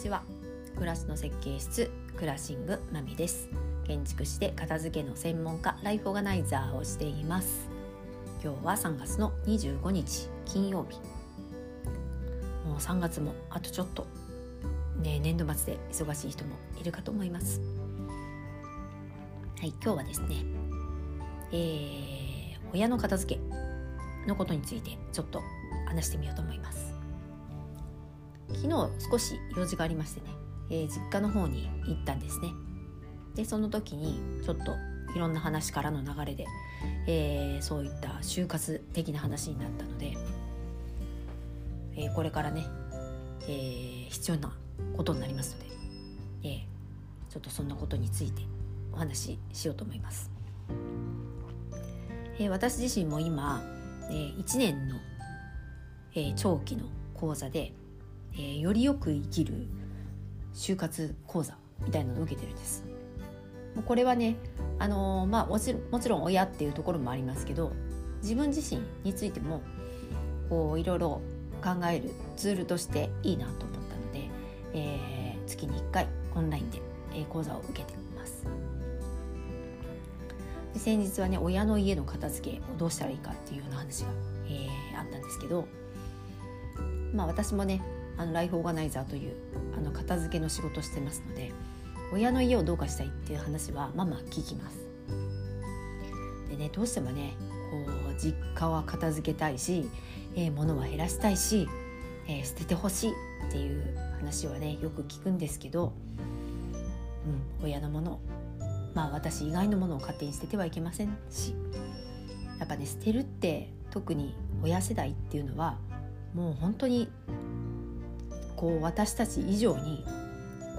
ちは。暮らしの設計室クラッシングまみです。建築士で片付けの専門家ライフオーガナイザーをしています。今日は3月の25日金曜日。もう3月もあとちょっと。ね年度末で忙しい人もいるかと思います。はい今日はですねえー、親の片付けのことについてちょっと話してみようと思います。昨日少し用事がありましてね、えー、実家の方に行ったんですねでその時にちょっといろんな話からの流れで、えー、そういった就活的な話になったので、えー、これからね、えー、必要なことになりますので、えー、ちょっとそんなことについてお話ししようと思います。えー、私自身も今、えー、1年の、えー、長期の講座でえー、よりよく生きる就活講座みたいなのを受けてるんです。これはね、あのー、まあ、もちもちろん親っていうところもありますけど自分自身についてもこういろいろ考えるツールとしていいなと思ったので、えー、月に1回オンラインで、え講座を受けてますで先日はね親の家の片付けをどうしたらいいかっていうような話が、えー、あったんですけどまあ私もねあのライフオーガナイザーというあの片付けの仕事をしてますので親の家をどうかしたいっていう話はまあまあ聞きます。でねどうしてもねこう実家は片付けたいし、えー、物は減らしたいし、えー、捨ててほしいっていう話はねよく聞くんですけど、うん、親のものまあ私以外のものを勝手に捨ててはいけませんしやっぱね捨てるって特に親世代っていうのはもう本当にこう私たち以上に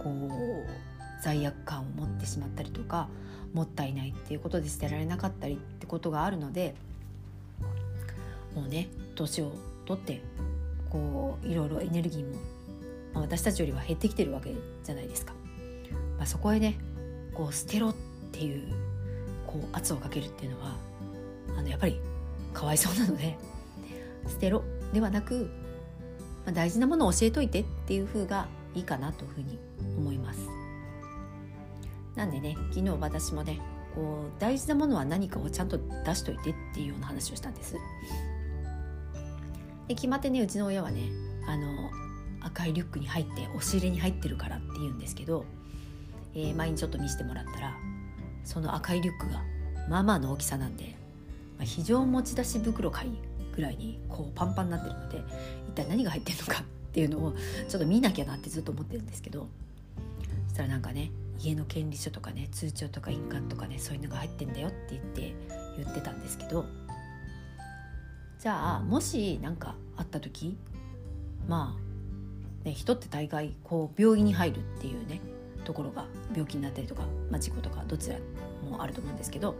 こう罪悪感を持ってしまったりとかもったいないっていうことで捨てられなかったりってことがあるのでもうね年を取ってこういろいろエネルギーも、私たちよりは減ってきてるわけじゃないですか。まあ、そこへねこう捨てろっていうこう圧をかけるっていうのはあのやっぱりかわいそうなので捨てろではなくまあ、大事なものを教えといてっていう風がいいかなというふうに思います。なんでね昨日私もねこう大事なものは何かをちゃんと出しといてっていうような話をしたんです。で決まってねうちの親はねあの赤いリュックに入って押し入れに入ってるからって言うんですけど、えー、前にちょっと見せてもらったらその赤いリュックがまあまあの大きさなんで、まあ、非常持ち出し袋かいぐらいにこうパンパンになってるので一体何が入ってるのかっていうのをちょっと見なきゃなってずっと思ってるんですけどそしたらなんかね家の権利書とかね通帳とか印鑑とかねそういうのが入ってんだよって言って言ってたんですけどじゃあもし何かあった時まあ、ね、人って大概こう病院に入るっていうねところが病気になったりとか、まあ、事故とかどちらもあると思うんですけど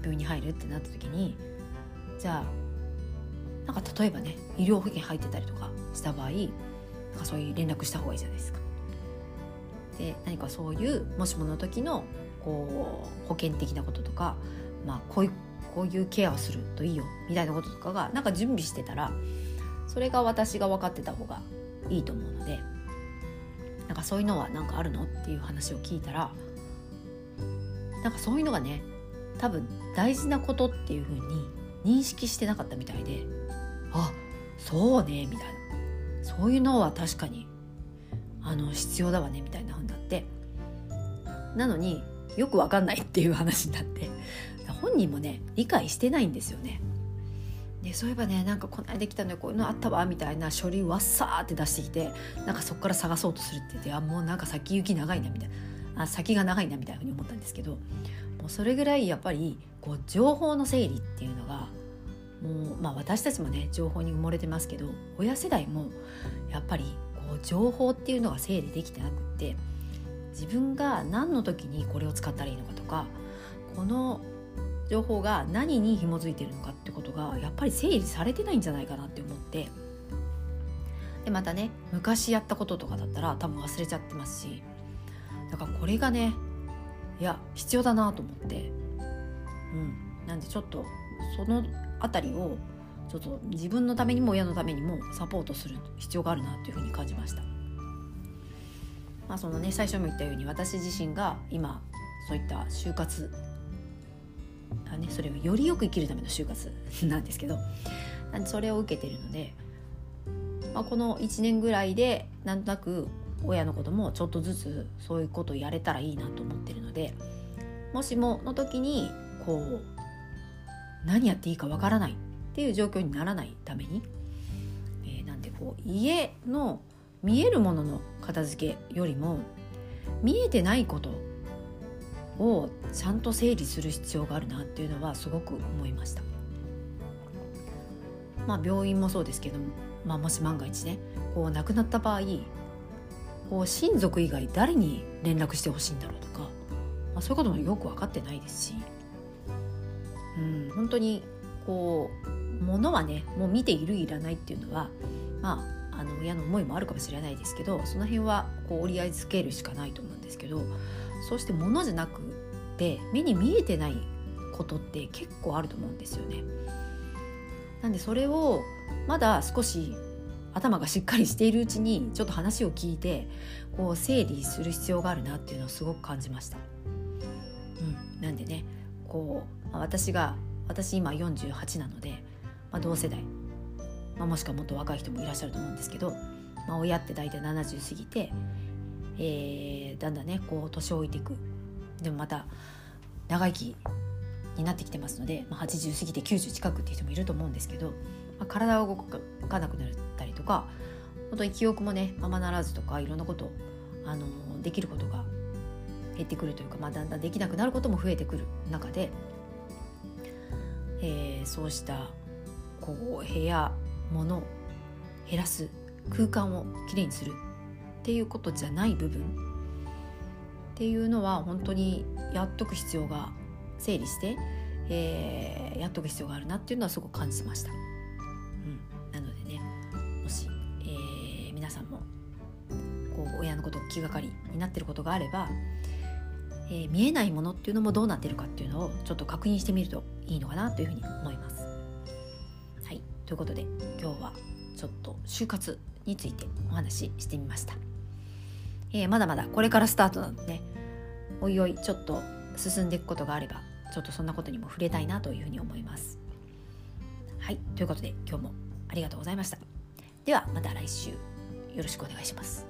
病院に入るってなった時にじゃあなんか例えばね医療保険入ってたりとかした場合なんかそういう連絡した方がいいじゃないですか。で何かそういうもしもの時のこう保険的なこととか、まあ、こういうこういうケアをするといいよみたいなこととかがなんか準備してたらそれが私が分かってた方がいいと思うのでなんかそういうのは何かあるのっていう話を聞いたらなんかそういうのがね多分大事なことっていうふうに認識してなかったみたいであそうねみたいな。そういうのは確かにあの必要だわねみたいなふうになって。なのによくわかんないっていう話になって。本人もね理解してないんですよね。でそういえばねなんかこの間来たのよこういうのあったわみたいな書類わっさーって出してきてなんかそこから探そうとするって言ってあもうなんか先行き長いなみたいな。あ先が長いなみたいなふうに思ったんですけどもうそれぐらいやっぱりこう情報の整理っていうのがもう、まあ、私たちもね情報に埋もれてますけど親世代もやっぱりこう情報っていうのが整理できてなくって自分が何の時にこれを使ったらいいのかとかこの情報が何に紐づいてるのかってことがやっぱり整理されてないんじゃないかなって思ってでまたね昔やったこととかだったら多分忘れちゃってますしだからこれがねいや必要だなと思ってうんなんでちょっとその辺りをちょっと自分のためにも親のためにもサポートする必要があるなというふうに感じました。まあそのね最初も言ったように私自身が今そういった就活あ、ね、それをよりよく生きるための就活なんですけどそれを受けてるので、まあ、この1年ぐらいでなんとなく親のこともちょっとずつそういうことをやれたらいいなと思ってるのでもしもの時にこう何やっていいかわからないっていう状況にならないために、えー、なんでこう家の見えるものの片付けよりも見えてないことをちゃんと整理する必要があるなっていうのはすごく思いました。まあ、病院もそうですけども、まあ、もし万が一ねこう亡くなった場合こう親族以外誰に連絡してほしいんだろうとか、まあ、そういうこともよく分かってないですし、本当にこう物はねもう見ているいらないっていうのはまああの親の思いもあるかもしれないですけどその辺はこう折り合いつけるしかないと思うんですけどそうして物じゃなくて目に見えてないことって結構あると思うんですよね。なんでそれをまだ少し頭がしっかりしているうちにちょっと話を聞いてこう整理する必要があるなっていうのをすごく感じました。うん、なんでねこう、私が私今48なので、まあ、同世代、まあ、もしくはもっと若い人もいらっしゃると思うんですけど、まあ、親って大体70過ぎて、えー、だんだんねこう年を置いていく。でもまた長生きになってきてますので、まあ、80過ぎて90近くっていう人もいると思うんですけど、まあ、体が動かなくなったりとか本当に記憶もねままならずとかいろんなことあのできることが減ってくるというか、まあ、だんだんできなくなることも増えてくる中で、えー、そうしたこう部屋物を減らす空間をきれいにするっていうことじゃない部分っていうのは本当にやっとく必要が整理して、えー、やっとく必要があるなっていうのはすごく感じました。うん、なのでねもし、えー、皆さんもこう親のことを気がかりになってることがあれば、えー、見えないものっていうのもどうなってるかっていうのをちょっと確認してみるといいのかなというふうに思います。はい、ということで今日はちょっと就活についてお話ししてみました。えー、まだまだこれからスタートなので、ね、おいおいちょっと進んでいくことがあればちょっとそんなことにも触れたいなというふうに思います。はいということで今日もありがとうございました。ではまた来週よろしくお願いします。